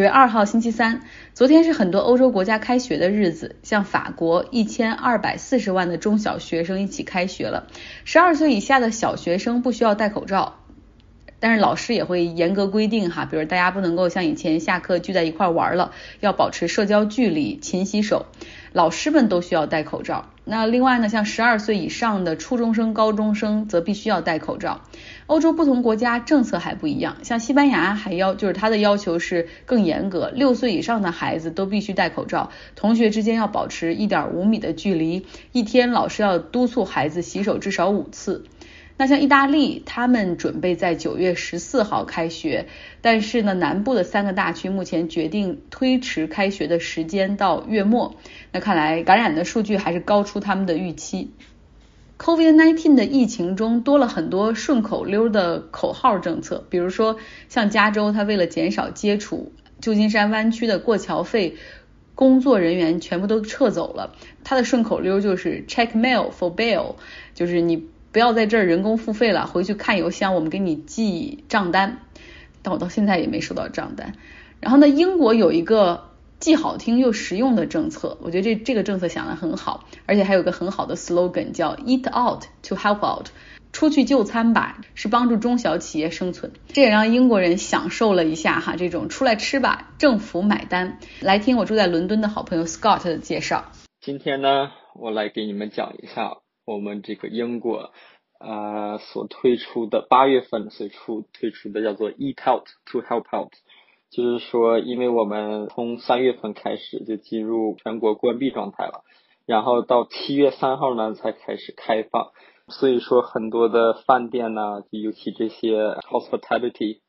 九月二号星期三，昨天是很多欧洲国家开学的日子，像法国一千二百四十万的中小学生一起开学了，十二岁以下的小学生不需要戴口罩。但是老师也会严格规定哈，比如大家不能够像以前下课聚在一块玩了，要保持社交距离，勤洗手。老师们都需要戴口罩。那另外呢，像十二岁以上的初中生、高中生则必须要戴口罩。欧洲不同国家政策还不一样，像西班牙还要就是它的要求是更严格，六岁以上的孩子都必须戴口罩，同学之间要保持一点五米的距离，一天老师要督促孩子洗手至少五次。那像意大利，他们准备在九月十四号开学，但是呢，南部的三个大区目前决定推迟开学的时间到月末。那看来感染的数据还是高出他们的预期。COVID-19 的疫情中多了很多顺口溜的口号政策，比如说像加州，它为了减少接触，旧金山湾区的过桥费工作人员全部都撤走了。它的顺口溜就是 Check mail for bail，就是你。不要在这儿人工付费了，回去看邮箱，我们给你寄账单。但我到现在也没收到账单。然后呢，英国有一个既好听又实用的政策，我觉得这这个政策想的很好，而且还有个很好的 slogan 叫 Eat out to help out，出去就餐吧，是帮助中小企业生存。这也让英国人享受了一下哈，这种出来吃吧，政府买单。来听我住在伦敦的好朋友 Scott 的介绍。今天呢，我来给你们讲一下。我们这个英国啊所推出的八月份所出推出的叫做 Eat Out to Help Out，就是说，因为我们从三月份开始就进入全国关闭状态了，然后到七月三号呢才开始开放，所以说很多的饭店呢，尤其这些 hospitality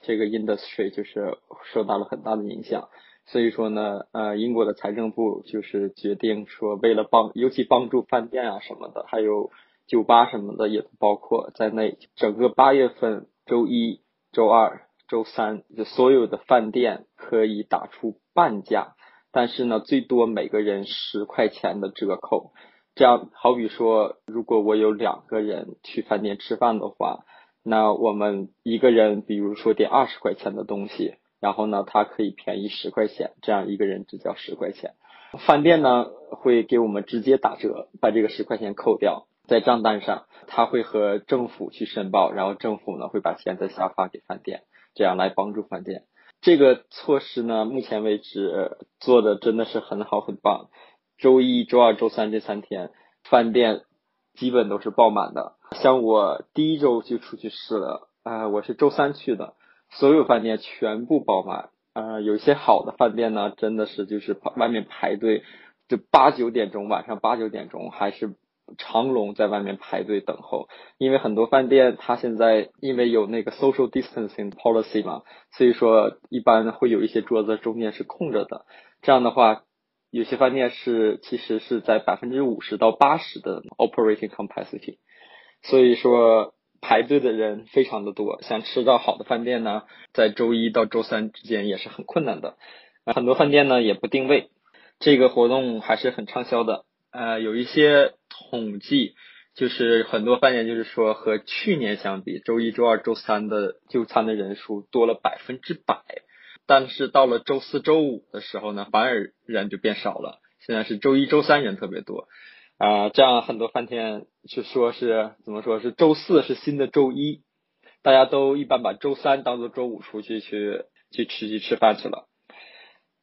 这个 industry 就是受到了很大的影响。所以说呢，呃，英国的财政部就是决定说，为了帮，尤其帮助饭店啊什么的，还有酒吧什么的也包括在内。整个八月份周一、周二、周三，就所有的饭店可以打出半价，但是呢，最多每个人十块钱的折扣。这样，好比说，如果我有两个人去饭店吃饭的话，那我们一个人，比如说点二十块钱的东西。然后呢，它可以便宜十块钱，这样一个人只交十块钱。饭店呢会给我们直接打折，把这个十块钱扣掉在账单上，他会和政府去申报，然后政府呢会把钱再下发给饭店，这样来帮助饭店。这个措施呢，目前为止做的真的是很好很棒。周一周二周三这三天，饭店基本都是爆满的。像我第一周就出去试了，啊，我是周三去的。所有饭店全部爆满，呃，有些好的饭店呢，真的是就是外面排队，就八九点钟，晚上八九点钟还是长龙在外面排队等候。因为很多饭店它现在因为有那个 social distancing policy 嘛，所以说一般会有一些桌子中间是空着的。这样的话，有些饭店是其实是在百分之五十到八十的 operating capacity，所以说。排队的人非常的多，想吃到好的饭店呢，在周一到周三之间也是很困难的。很多饭店呢也不定位，这个活动还是很畅销的。呃，有一些统计，就是很多饭店就是说和去年相比，周一周二周三的就餐的人数多了百分之百，但是到了周四周五的时候呢，反而人就变少了。现在是周一周三人特别多。啊，这样很多饭店就说是怎么说是周四是新的周一，大家都一般把周三当做周五出去去去吃去吃饭去了。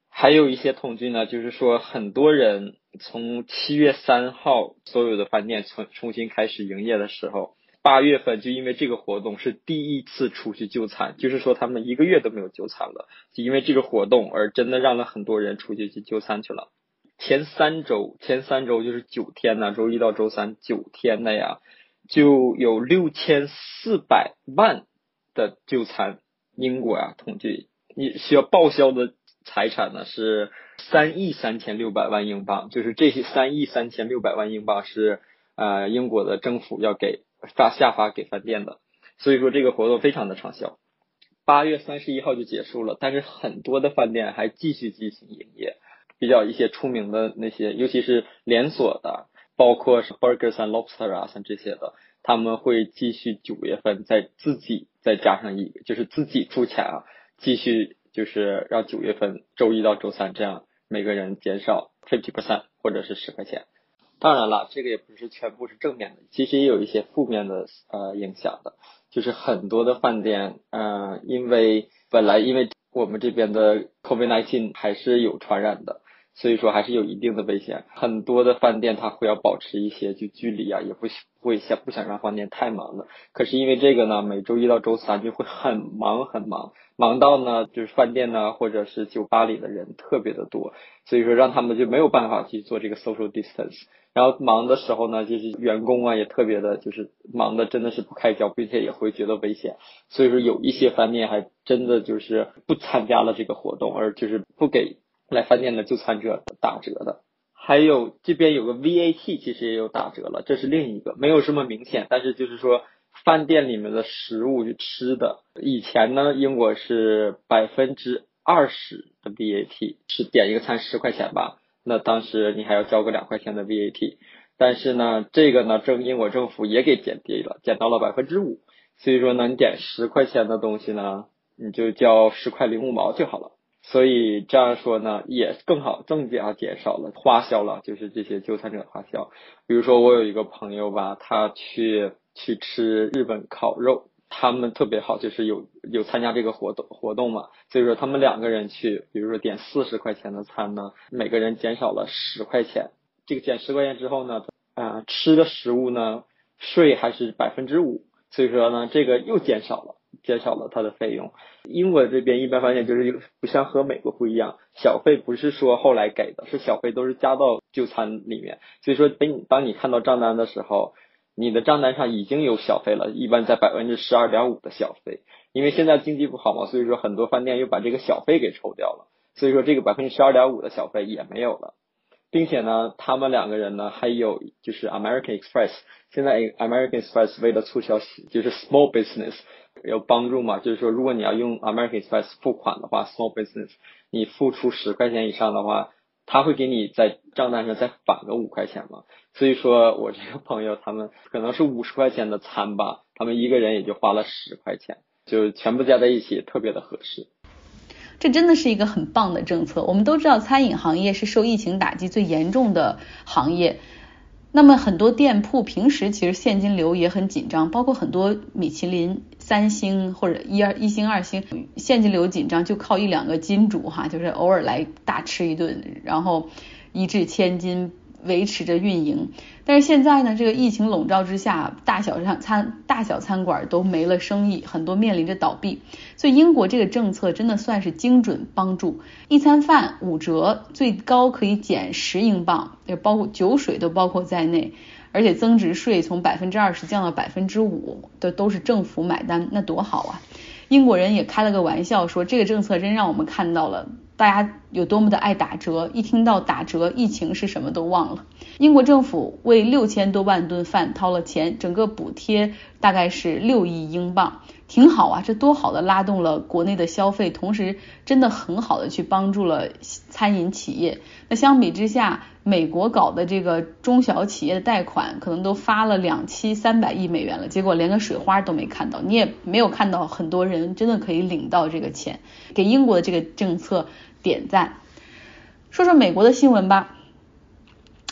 还有一些统计呢，就是说很多人从七月三号所有的饭店重重新开始营业的时候，八月份就因为这个活动是第一次出去就餐，就是说他们一个月都没有就餐了，就因为这个活动而真的让了很多人出去去就餐去了。前三周，前三周就是九天呢，周一到周三九天的呀，就有六千四百万的就餐。英国啊，统计你需要报销的财产呢是三亿三千六百万英镑，就是这些三亿三千六百万英镑是呃英国的政府要给发下发给饭店的，所以说这个活动非常的畅销。八月三十一号就结束了，但是很多的饭店还继续进行营业。比较一些出名的那些，尤其是连锁的，包括是 Burgers and Lobster 啊，像这些的，他们会继续九月份再自己再加上一，就是自己出钱啊，继续就是让九月份周一到周三这样每个人减少 fifty percent 或者是十块钱。当然了，这个也不是全部是正面的，其实也有一些负面的呃影响的，就是很多的饭店，嗯，因为本来因为我们这边的 COVID-19 还是有传染的。所以说还是有一定的危险，很多的饭店它会要保持一些就距离啊，也不会想不想让饭店太忙的。可是因为这个呢，每周一到周三就会很忙很忙，忙到呢就是饭店呢或者是酒吧里的人特别的多，所以说让他们就没有办法去做这个 social distance。然后忙的时候呢，就是员工啊也特别的，就是忙的真的是不开交，并且也会觉得危险。所以说有一些饭店还真的就是不参加了这个活动，而就是不给。来饭店的就餐者打折的，还有这边有个 VAT，其实也有打折了，这是另一个，没有什么明显，但是就是说饭店里面的食物吃的，以前呢英国是百分之二十的 VAT，是点一个餐十块钱吧，那当时你还要交个两块钱的 VAT，但是呢这个呢政英国政府也给减低了，减到了百分之五，所以说呢你点十块钱的东西呢，你就交十块零五毛就好了。所以这样说呢，也更好，更加减少了花销了，就是这些就餐者花销。比如说我有一个朋友吧，他去去吃日本烤肉，他们特别好，就是有有参加这个活动活动嘛，所以说他们两个人去，比如说点四十块钱的餐呢，每个人减少了十块钱。这个减十块钱之后呢，啊，吃的食物呢税还是百分之五，所以说呢，这个又减少了。减少了它的费用。英国这边一般发现就是不像和美国不一样，小费不是说后来给的，是小费都是加到就餐里面。所以说，等你当你看到账单的时候，你的账单上已经有小费了，一般在百分之十二点五的小费。因为现在经济不好嘛，所以说很多饭店又把这个小费给抽掉了，所以说这个百分之十二点五的小费也没有了。并且呢，他们两个人呢还有就是 American Express，现在 American Express 为了促销就是 small business。有帮助嘛？就是说，如果你要用 American Express 付款的话，Small Business，你付出十块钱以上的话，他会给你在账单上再返个五块钱嘛。所以说我这个朋友他们可能是五十块钱的餐吧，他们一个人也就花了十块钱，就全部加在一起特别的合适。这真的是一个很棒的政策。我们都知道，餐饮行业是受疫情打击最严重的行业。那么很多店铺平时其实现金流也很紧张，包括很多米其林三星或者一二一星二星，现金流紧张就靠一两个金主哈，就是偶尔来大吃一顿，然后一掷千金。维持着运营，但是现在呢，这个疫情笼罩之下，大小餐餐大小餐馆都没了生意，很多面临着倒闭。所以英国这个政策真的算是精准帮助，一餐饭五折，最高可以减十英镑，也包括酒水都包括在内，而且增值税从百分之二十降到百分之五，的都是政府买单，那多好啊！英国人也开了个玩笑说，这个政策真让我们看到了。大家有多么的爱打折，一听到打折，疫情是什么都忘了。英国政府为六千多万顿饭掏了钱，整个补贴大概是六亿英镑，挺好啊，这多好的拉动了国内的消费，同时真的很好的去帮助了餐饮企业。那相比之下，美国搞的这个中小企业的贷款，可能都发了两期三百亿美元了，结果连个水花都没看到，你也没有看到很多人真的可以领到这个钱，给英国的这个政策。点赞。说说美国的新闻吧。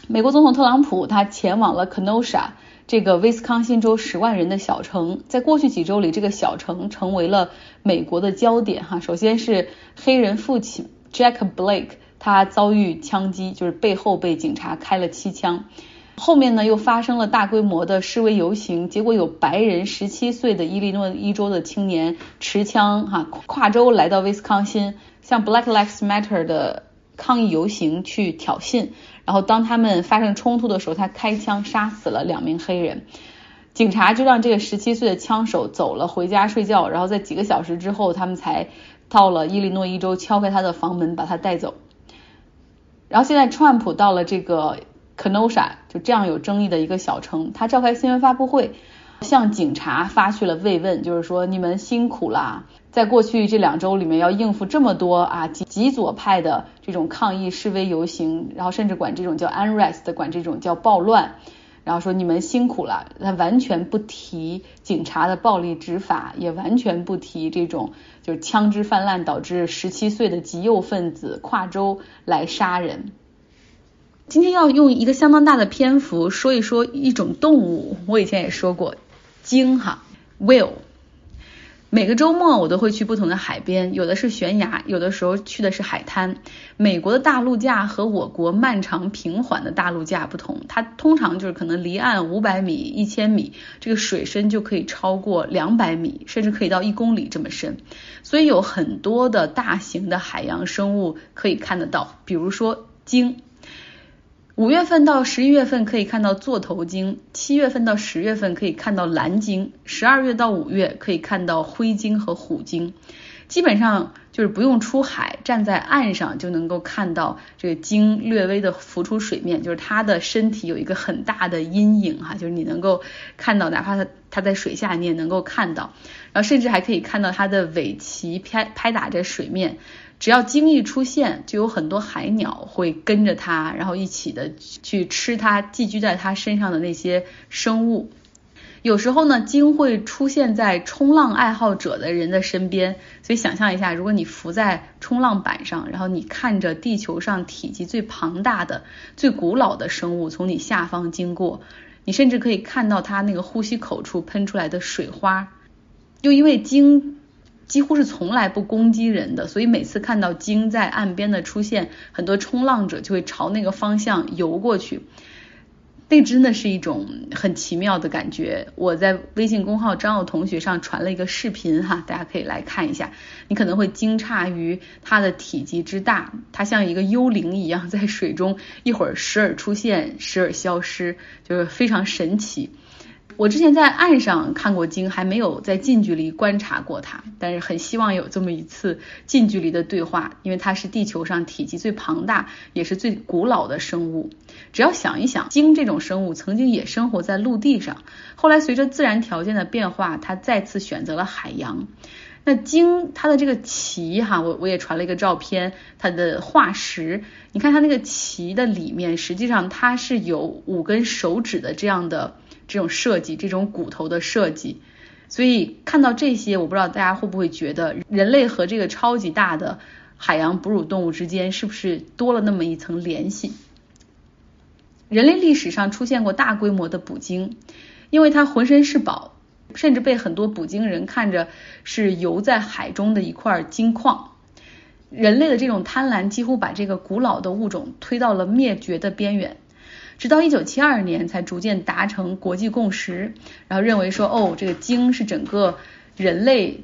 美国总统特朗普他前往了 Kenosha 这个威斯康星州十万人的小城，在过去几周里，这个小城成为了美国的焦点哈。首先是黑人父亲 Jack Blake，他遭遇枪击，就是背后被警察开了七枪。后面呢又发生了大规模的示威游行，结果有白人十七岁的伊利诺伊州的青年持枪哈跨州来到威斯康星。向 Black Lives Matter 的抗议游行去挑衅，然后当他们发生冲突的时候，他开枪杀死了两名黑人，警察就让这个十七岁的枪手走了，回家睡觉。然后在几个小时之后，他们才到了伊利诺伊州，敲开他的房门，把他带走。然后现在川普到了这个 Kenosha，就这样有争议的一个小城，他召开新闻发布会，向警察发去了慰问，就是说你们辛苦啦。在过去这两周里面，要应付这么多啊极极左派的这种抗议示威游行，然后甚至管这种叫 unrest，管这种叫暴乱，然后说你们辛苦了，他完全不提警察的暴力执法，也完全不提这种就是枪支泛滥导致十七岁的极右分子跨州来杀人。今天要用一个相当大的篇幅说一说一种动物，我以前也说过，鲸哈，whale。每个周末我都会去不同的海边，有的是悬崖，有的时候去的是海滩。美国的大陆架和我国漫长平缓的大陆架不同，它通常就是可能离岸五百米、一千米，这个水深就可以超过两百米，甚至可以到一公里这么深。所以有很多的大型的海洋生物可以看得到，比如说鲸。五月份到十一月份可以看到座头鲸，七月份到十月份可以看到蓝鲸，十二月到五月可以看到灰鲸和虎鲸。基本上就是不用出海，站在岸上就能够看到这个鲸略微的浮出水面，就是它的身体有一个很大的阴影哈，就是你能够看到，哪怕它它在水下你也能够看到，然后甚至还可以看到它的尾鳍拍拍打着水面。只要鲸一出现，就有很多海鸟会跟着它，然后一起的去吃它寄居在它身上的那些生物。有时候呢，鲸会出现在冲浪爱好者的人的身边。所以想象一下，如果你浮在冲浪板上，然后你看着地球上体积最庞大的、最古老的生物从你下方经过，你甚至可以看到它那个呼吸口处喷出来的水花。又因为鲸。几乎是从来不攻击人的，所以每次看到鲸在岸边的出现，很多冲浪者就会朝那个方向游过去。那真的是一种很奇妙的感觉。我在微信公号张奥同学上传了一个视频哈，大家可以来看一下。你可能会惊诧于它的体积之大，它像一个幽灵一样在水中，一会儿时而出现，时而消失，就是非常神奇。我之前在岸上看过鲸，还没有在近距离观察过它，但是很希望有这么一次近距离的对话，因为它是地球上体积最庞大，也是最古老的生物。只要想一想，鲸这种生物曾经也生活在陆地上，后来随着自然条件的变化，它再次选择了海洋。那鲸它的这个鳍哈，我我也传了一个照片，它的化石，你看它那个鳍的里面，实际上它是有五根手指的这样的。这种设计，这种骨头的设计，所以看到这些，我不知道大家会不会觉得，人类和这个超级大的海洋哺乳动物之间是不是多了那么一层联系？人类历史上出现过大规模的捕鲸，因为它浑身是宝，甚至被很多捕鲸人看着是游在海中的一块金矿。人类的这种贪婪几乎把这个古老的物种推到了灭绝的边缘。直到一九七二年才逐渐达成国际共识，然后认为说，哦，这个鲸是整个人类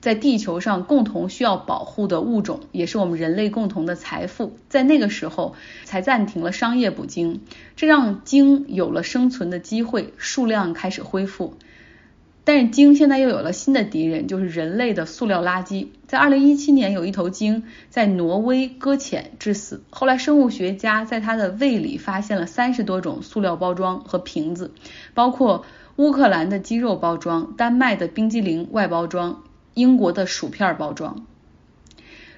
在地球上共同需要保护的物种，也是我们人类共同的财富。在那个时候才暂停了商业捕鲸，这让鲸有了生存的机会，数量开始恢复。但是鲸现在又有了新的敌人，就是人类的塑料垃圾。在二零一七年，有一头鲸在挪威搁浅致死。后来，生物学家在它的胃里发现了三十多种塑料包装和瓶子，包括乌克兰的鸡肉包装、丹麦的冰激凌外包装、英国的薯片包装。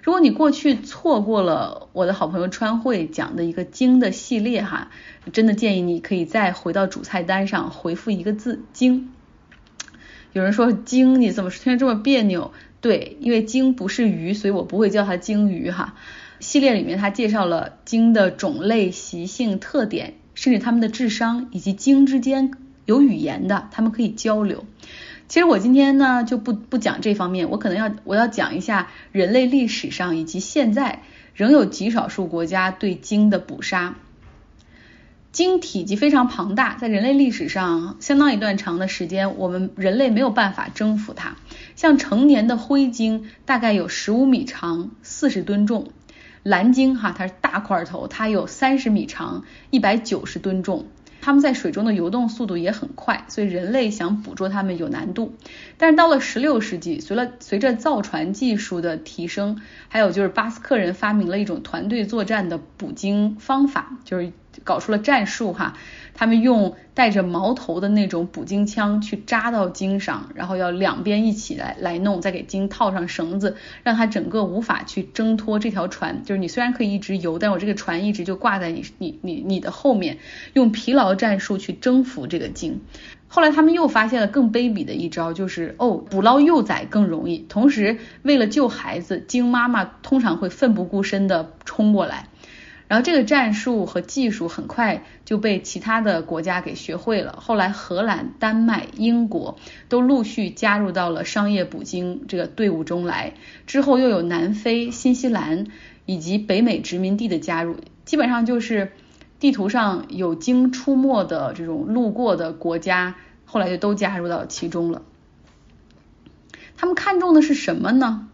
如果你过去错过了我的好朋友川汇讲的一个鲸的系列哈，真的建议你可以再回到主菜单上回复一个字“鲸”。有人说鲸，你怎么听着这么别扭？对，因为鲸不是鱼，所以我不会叫它鲸鱼哈。系列里面它介绍了鲸的种类、习性、特点，甚至它们的智商，以及鲸之间有语言的，它们可以交流。其实我今天呢就不不讲这方面，我可能要我要讲一下人类历史上以及现在仍有极少数国家对鲸的捕杀。鲸体积非常庞大，在人类历史上相当一段长的时间，我们人类没有办法征服它。像成年的灰鲸大概有十五米长，四十吨重；蓝鲸哈，它是大块头，它有三十米长，一百九十吨重。它们在水中的游动速度也很快，所以人类想捕捉它们有难度。但是到了十六世纪，随了随着造船技术的提升，还有就是巴斯克人发明了一种团队作战的捕鲸方法，就是搞出了战术哈。他们用带着矛头的那种捕鲸枪去扎到鲸上，然后要两边一起来来弄，再给鲸套上绳子，让它整个无法去挣脱这条船。就是你虽然可以一直游，但我这个船一直就挂在你你你你的后面，用疲劳战术去征服这个鲸。后来他们又发现了更卑鄙的一招，就是哦，捕捞幼崽更容易。同时，为了救孩子，鲸妈妈通常会奋不顾身的冲过来。然后这个战术和技术很快就被其他的国家给学会了。后来荷兰、丹麦、英国都陆续加入到了商业捕鲸这个队伍中来。之后又有南非、新西兰以及北美殖民地的加入，基本上就是地图上有鲸出没的这种路过的国家，后来就都加入到其中了。他们看重的是什么呢？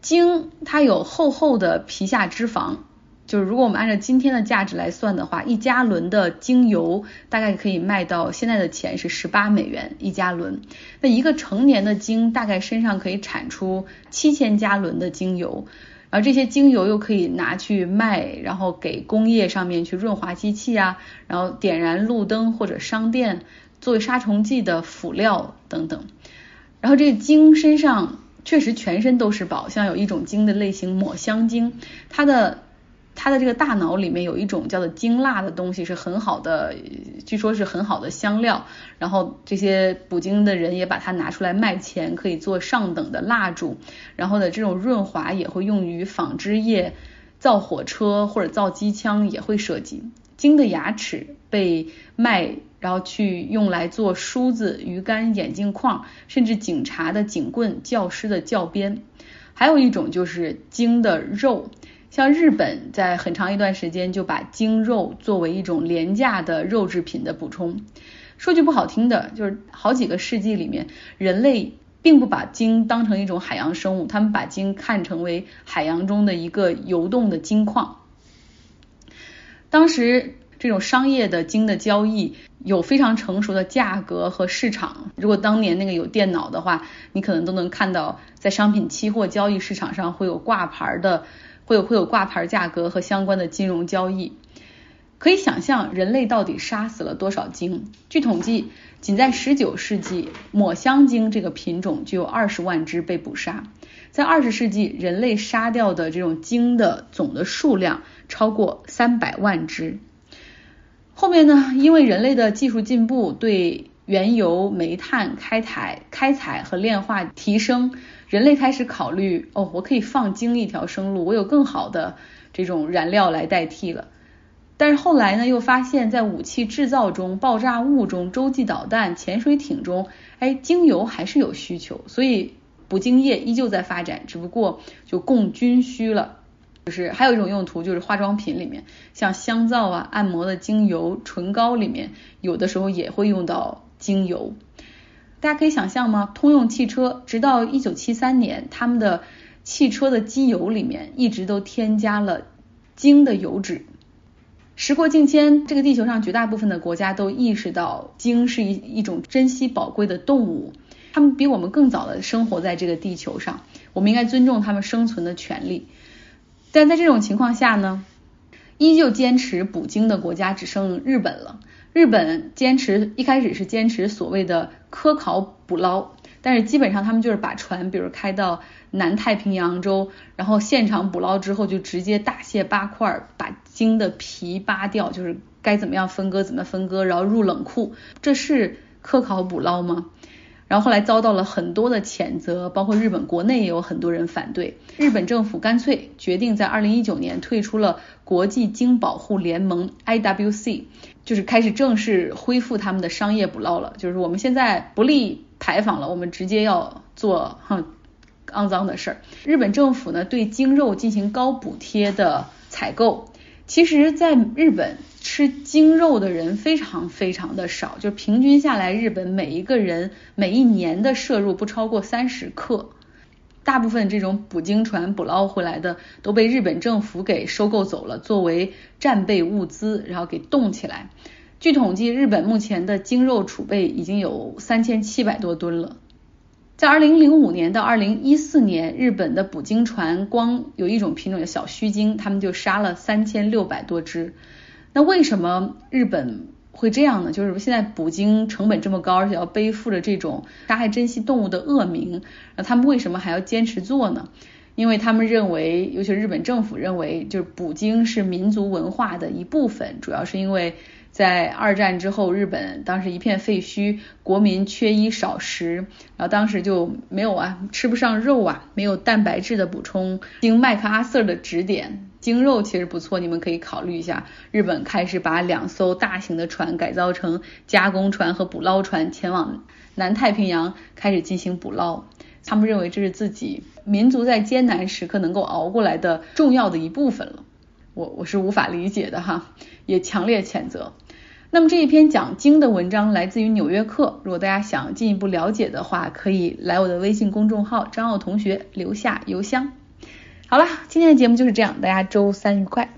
鲸它有厚厚的皮下脂肪。就是如果我们按照今天的价值来算的话，一加仑的精油大概可以卖到现在的钱是十八美元一加仑。那一个成年的鲸大概身上可以产出七千加仑的精油，然后这些精油又可以拿去卖，然后给工业上面去润滑机器啊，然后点燃路灯或者商店作为杀虫剂的辅料等等。然后这个鲸身上确实全身都是宝，像有一种鲸的类型抹香鲸，它的。它的这个大脑里面有一种叫做精蜡的东西，是很好的，据说是很好的香料。然后这些捕鲸的人也把它拿出来卖钱，可以做上等的蜡烛。然后呢，这种润滑也会用于纺织业、造火车或者造机枪也会涉及。鲸的牙齿被卖，然后去用来做梳子、鱼竿、眼镜框，甚至警察的警棍、教师的教鞭。还有一种就是鲸的肉。像日本在很长一段时间就把鲸肉作为一种廉价的肉制品的补充。说句不好听的，就是好几个世纪里面，人类并不把鲸当成一种海洋生物，他们把鲸看成为海洋中的一个游动的金矿。当时这种商业的鲸的交易有非常成熟的价格和市场。如果当年那个有电脑的话，你可能都能看到在商品期货交易市场上会有挂牌的。会有会有挂牌价格和相关的金融交易，可以想象人类到底杀死了多少鲸？据统计，仅在十九世纪，抹香鲸这个品种就有二十万只被捕杀。在二十世纪，人类杀掉的这种鲸的总的数量超过三百万只。后面呢，因为人类的技术进步，对原油、煤炭开采、开采和炼化提升。人类开始考虑，哦，我可以放精一条生路，我有更好的这种燃料来代替了。但是后来呢，又发现，在武器制造中、爆炸物中、洲际导弹、潜水艇中，哎，精油还是有需求，所以捕鲸业依旧在发展，只不过就供军需了。就是还有一种用途，就是化妆品里面，像香皂啊、按摩的精油、唇膏里面，有的时候也会用到精油。大家可以想象吗？通用汽车直到一九七三年，他们的汽车的机油里面一直都添加了鲸的油脂。时过境迁，这个地球上绝大部分的国家都意识到鲸是一一种珍稀宝贵的动物，他们比我们更早的生活在这个地球上，我们应该尊重他们生存的权利。但在这种情况下呢，依旧坚持捕鲸的国家只剩日本了。日本坚持一开始是坚持所谓的科考捕捞，但是基本上他们就是把船，比如开到南太平洋州，然后现场捕捞之后就直接大卸八块，把鲸的皮扒掉，就是该怎么样分割怎么分割，然后入冷库，这是科考捕捞吗？然后后来遭到了很多的谴责，包括日本国内也有很多人反对。日本政府干脆决定在二零一九年退出了国际鲸保护联盟 IWC，就是开始正式恢复他们的商业捕捞了。就是我们现在不立牌坊了，我们直接要做哼肮脏的事儿。日本政府呢对鲸肉进行高补贴的采购，其实在日本。吃鲸肉的人非常非常的少，就平均下来，日本每一个人每一年的摄入不超过三十克。大部分这种捕鲸船捕捞回来的都被日本政府给收购走了，作为战备物资，然后给冻起来。据统计，日本目前的鲸肉储备已经有三千七百多吨了。在二零零五年到二零一四年，日本的捕鲸船光有一种品种叫小须鲸，他们就杀了三千六百多只。那为什么日本会这样呢？就是现在捕鲸成本这么高，而且要背负着这种杀害珍稀动物的恶名，那他们为什么还要坚持做呢？因为他们认为，尤其是日本政府认为，就是捕鲸是民族文化的一部分，主要是因为。在二战之后，日本当时一片废墟，国民缺衣少食，然后当时就没有啊，吃不上肉啊，没有蛋白质的补充。经麦克阿瑟的指点，精肉其实不错，你们可以考虑一下。日本开始把两艘大型的船改造成加工船和捕捞船，前往南太平洋开始进行捕捞。他们认为这是自己民族在艰难时刻能够熬过来的重要的一部分了。我我是无法理解的哈，也强烈谴责。那么这一篇讲经的文章来自于《纽约客》，如果大家想进一步了解的话，可以来我的微信公众号张奥同学留下邮箱。好了，今天的节目就是这样，大家周三愉快。